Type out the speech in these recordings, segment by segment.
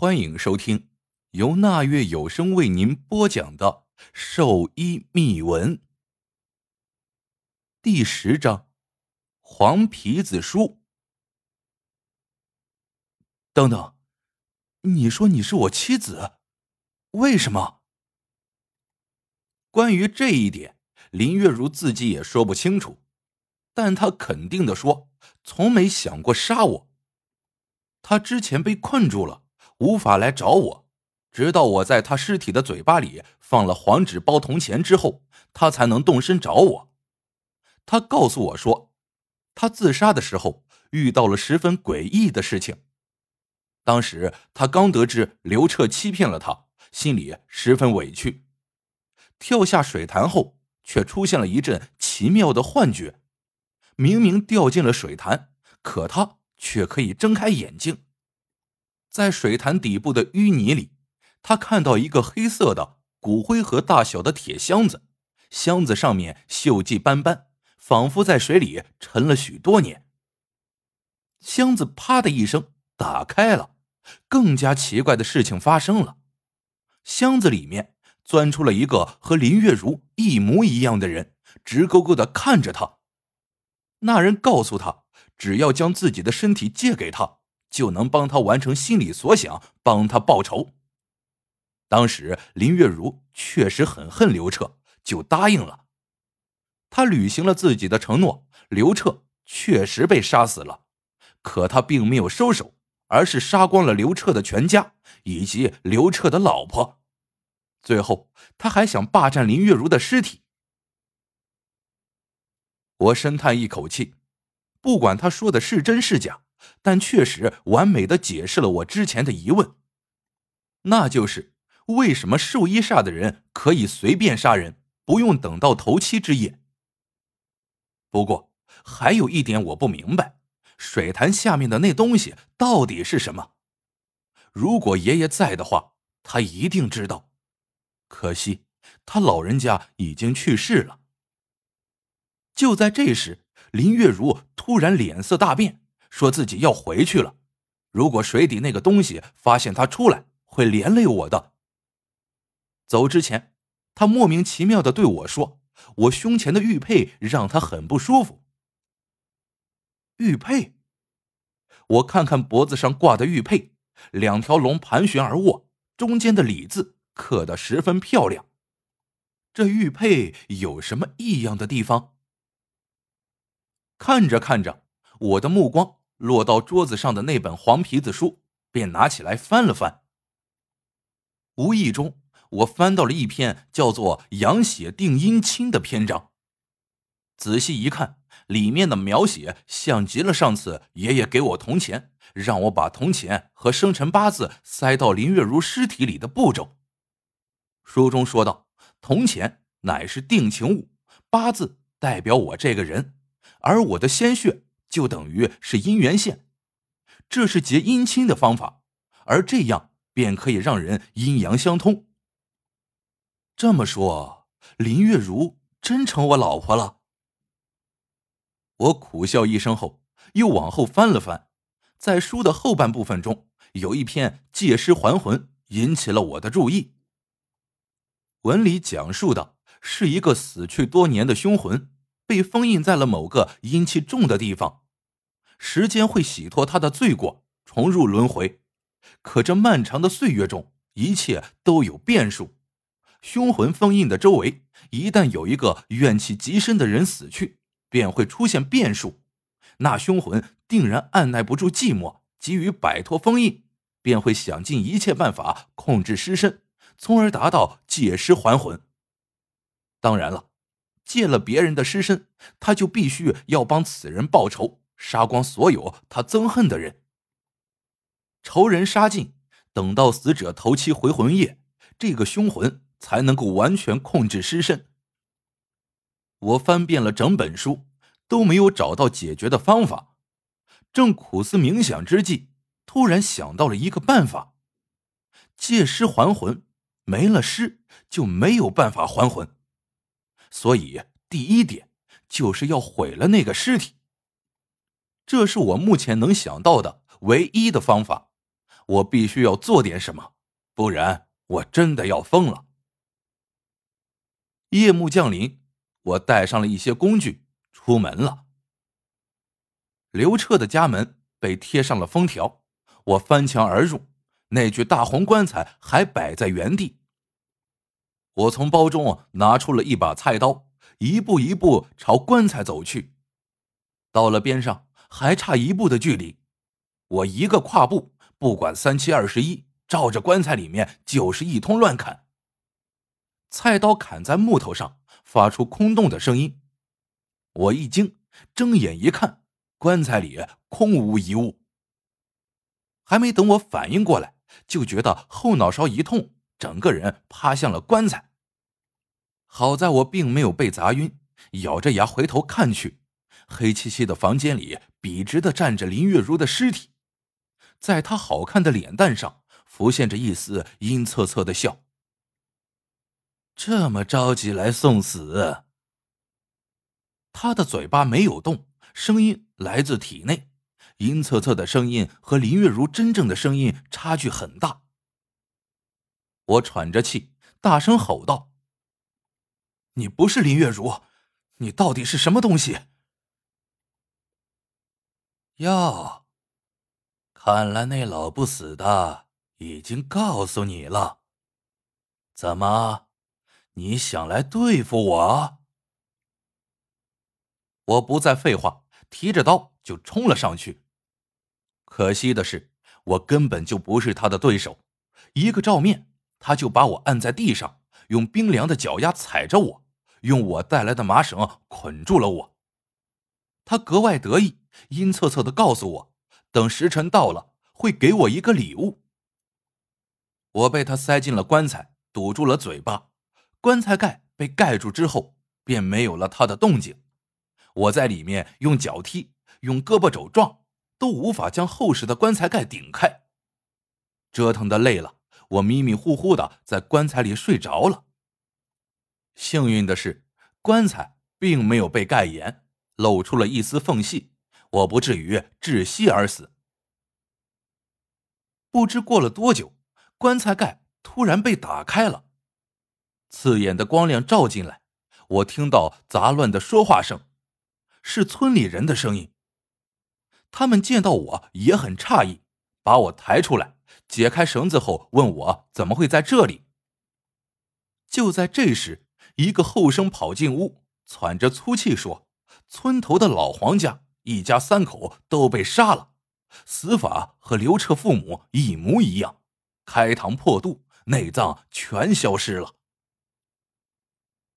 欢迎收听由那月有声为您播讲的《兽医秘闻》第十章《黄皮子书》。等等，你说你是我妻子，为什么？关于这一点，林月如自己也说不清楚，但她肯定的说，从没想过杀我。她之前被困住了。无法来找我，直到我在他尸体的嘴巴里放了黄纸包铜钱之后，他才能动身找我。他告诉我说，他自杀的时候遇到了十分诡异的事情。当时他刚得知刘彻欺骗了他，心里十分委屈。跳下水潭后，却出现了一阵奇妙的幻觉，明明掉进了水潭，可他却可以睁开眼睛。在水潭底部的淤泥里，他看到一个黑色的骨灰盒大小的铁箱子，箱子上面锈迹斑斑，仿佛在水里沉了许多年。箱子啪的一声打开了，更加奇怪的事情发生了，箱子里面钻出了一个和林月如一模一样的人，直勾勾的看着他。那人告诉他，只要将自己的身体借给他。就能帮他完成心里所想，帮他报仇。当时林月如确实很恨刘彻，就答应了。他履行了自己的承诺，刘彻确实被杀死了。可他并没有收手，而是杀光了刘彻的全家以及刘彻的老婆。最后，他还想霸占林月如的尸体。我深叹一口气，不管他说的是真是假。但确实完美的解释了我之前的疑问，那就是为什么兽医煞的人可以随便杀人，不用等到头七之夜。不过还有一点我不明白，水潭下面的那东西到底是什么？如果爷爷在的话，他一定知道。可惜他老人家已经去世了。就在这时，林月如突然脸色大变。说自己要回去了，如果水底那个东西发现他出来，会连累我的。走之前，他莫名其妙的对我说：“我胸前的玉佩让他很不舒服。”玉佩，我看看脖子上挂的玉佩，两条龙盘旋而卧，中间的李字刻得十分漂亮。这玉佩有什么异样的地方？看着看着，我的目光。落到桌子上的那本黄皮子书，便拿起来翻了翻。无意中，我翻到了一篇叫做“养血定姻亲”的篇章。仔细一看，里面的描写像极了上次爷爷给我铜钱，让我把铜钱和生辰八字塞到林月如尸体里的步骤。书中说道：“铜钱乃是定情物，八字代表我这个人，而我的鲜血。”就等于是姻缘线，这是结姻亲的方法，而这样便可以让人阴阳相通。这么说，林月如真成我老婆了？我苦笑一声后，又往后翻了翻，在书的后半部分中，有一篇借尸还魂，引起了我的注意。文里讲述的是一个死去多年的凶魂。被封印在了某个阴气重的地方，时间会洗脱他的罪过，重入轮回。可这漫长的岁月中，一切都有变数。凶魂封印的周围，一旦有一个怨气极深的人死去，便会出现变数。那凶魂定然按耐不住寂寞，急于摆脱封印，便会想尽一切办法控制尸身，从而达到借尸还魂。当然了。借了别人的尸身，他就必须要帮此人报仇，杀光所有他憎恨的人。仇人杀尽，等到死者头七回魂夜，这个凶魂才能够完全控制尸身。我翻遍了整本书，都没有找到解决的方法。正苦思冥想之际，突然想到了一个办法：借尸还魂，没了尸就没有办法还魂。所以，第一点就是要毁了那个尸体。这是我目前能想到的唯一的方法。我必须要做点什么，不然我真的要疯了。夜幕降临，我带上了一些工具，出门了。刘彻的家门被贴上了封条，我翻墙而入，那具大红棺材还摆在原地。我从包中拿出了一把菜刀，一步一步朝棺材走去。到了边上，还差一步的距离，我一个跨步，不管三七二十一，照着棺材里面就是一通乱砍。菜刀砍在木头上，发出空洞的声音。我一惊，睁眼一看，棺材里空无一物。还没等我反应过来，就觉得后脑勺一痛，整个人趴向了棺材。好在我并没有被砸晕，咬着牙回头看去，黑漆漆的房间里笔直的站着林月如的尸体，在她好看的脸蛋上浮现着一丝阴恻恻的笑。这么着急来送死？他的嘴巴没有动，声音来自体内，阴恻恻的声音和林月如真正的声音差距很大。我喘着气，大声吼道：“你不是林月如，你到底是什么东西？”哟，看来那老不死的已经告诉你了，怎么？你想来对付我？我不再废话，提着刀就冲了上去。可惜的是，我根本就不是他的对手。一个照面，他就把我按在地上，用冰凉的脚丫踩着我，用我带来的麻绳捆住了我。他格外得意，阴恻恻的告诉我，等时辰到了，会给我一个礼物。我被他塞进了棺材，堵住了嘴巴。棺材盖被盖住之后，便没有了他的动静。我在里面用脚踢，用胳膊肘撞，都无法将厚实的棺材盖顶开。折腾的累了，我迷迷糊糊的在棺材里睡着了。幸运的是，棺材并没有被盖严，露出了一丝缝隙，我不至于窒息而死。不知过了多久，棺材盖突然被打开了。刺眼的光亮照进来，我听到杂乱的说话声，是村里人的声音。他们见到我也很诧异，把我抬出来，解开绳子后问我怎么会在这里。就在这时，一个后生跑进屋，喘着粗气说：“村头的老黄家一家三口都被杀了，死法和刘彻父母一模一样，开膛破肚，内脏全消失了。”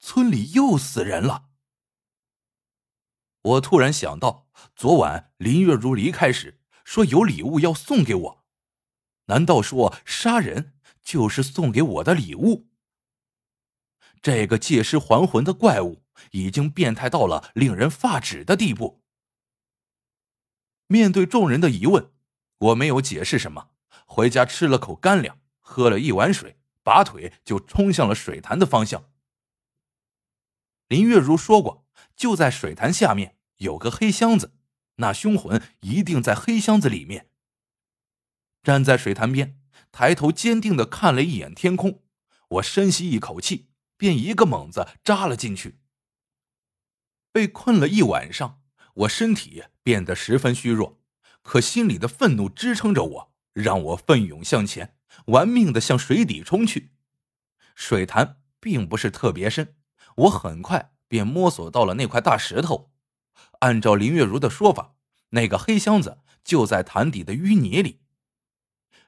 村里又死人了。我突然想到，昨晚林月如离开时说有礼物要送给我，难道说杀人就是送给我的礼物？这个借尸还魂的怪物已经变态到了令人发指的地步。面对众人的疑问，我没有解释什么，回家吃了口干粮，喝了一碗水，拔腿就冲向了水潭的方向。林月如说过，就在水潭下面有个黑箱子，那凶魂一定在黑箱子里面。站在水潭边，抬头坚定的看了一眼天空，我深吸一口气，便一个猛子扎了进去。被困了一晚上，我身体变得十分虚弱，可心里的愤怒支撑着我，让我奋勇向前，玩命的向水底冲去。水潭并不是特别深。我很快便摸索到了那块大石头，按照林月如的说法，那个黑箱子就在潭底的淤泥里。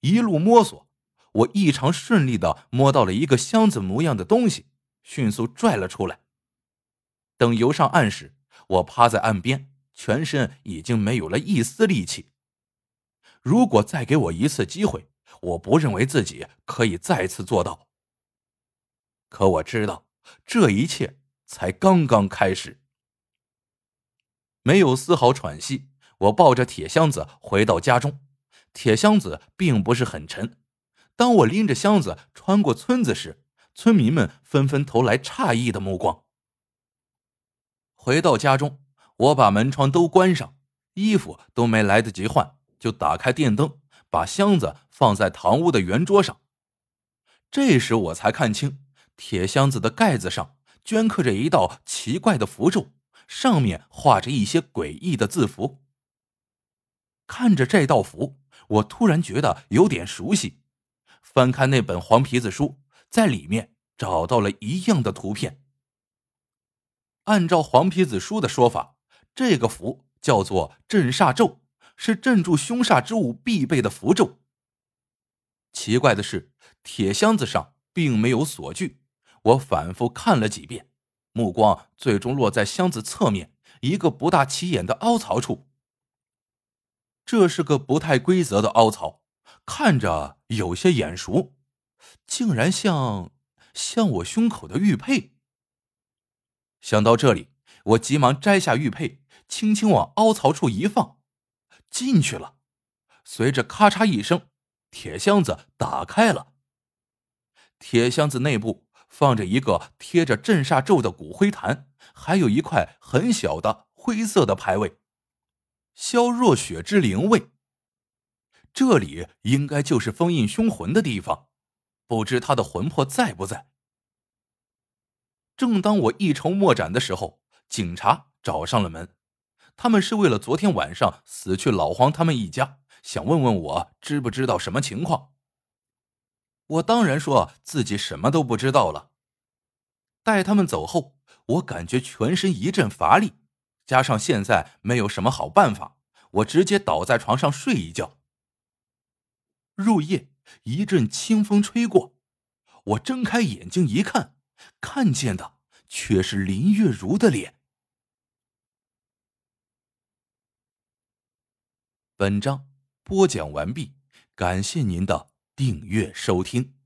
一路摸索，我异常顺利的摸到了一个箱子模样的东西，迅速拽了出来。等游上岸时，我趴在岸边，全身已经没有了一丝力气。如果再给我一次机会，我不认为自己可以再次做到。可我知道。这一切才刚刚开始，没有丝毫喘息。我抱着铁箱子回到家中，铁箱子并不是很沉。当我拎着箱子穿过村子时，村民们纷纷投来诧异的目光。回到家中，我把门窗都关上，衣服都没来得及换，就打开电灯，把箱子放在堂屋的圆桌上。这时我才看清，铁箱子的盖子上镌刻着一道奇怪的符咒，上面画着一些诡异的字符。看着这道符，我突然觉得有点熟悉。翻开那本黄皮子书，在里面找到了一样的图片。按照黄皮子书的说法，这个符叫做镇煞咒，是镇住凶煞之物必备的符咒。奇怪的是，铁箱子上并没有锁具。我反复看了几遍，目光最终落在箱子侧面一个不大起眼的凹槽处。这是个不太规则的凹槽，看着有些眼熟，竟然像像我胸口的玉佩。想到这里，我急忙摘下玉佩，轻轻往凹槽处一放，进去了。随着咔嚓一声，铁箱子打开了。铁箱子内部放着一个贴着镇煞咒的骨灰坛，还有一块很小的灰色的牌位。萧若雪之灵位，这里应该就是封印凶魂的地方，不知他的魂魄在不在。正当我一筹莫展的时候，警察找上了门，他们是为了昨天晚上死去老黄他们一家，想问问我知不知道什么情况。我当然说自己什么都不知道了。待他们走后，我感觉全身一阵乏力。加上现在没有什么好办法，我直接倒在床上睡一觉。入夜，一阵清风吹过，我睁开眼睛一看，看见的却是林月如的脸。本章播讲完毕，感谢您的订阅收听。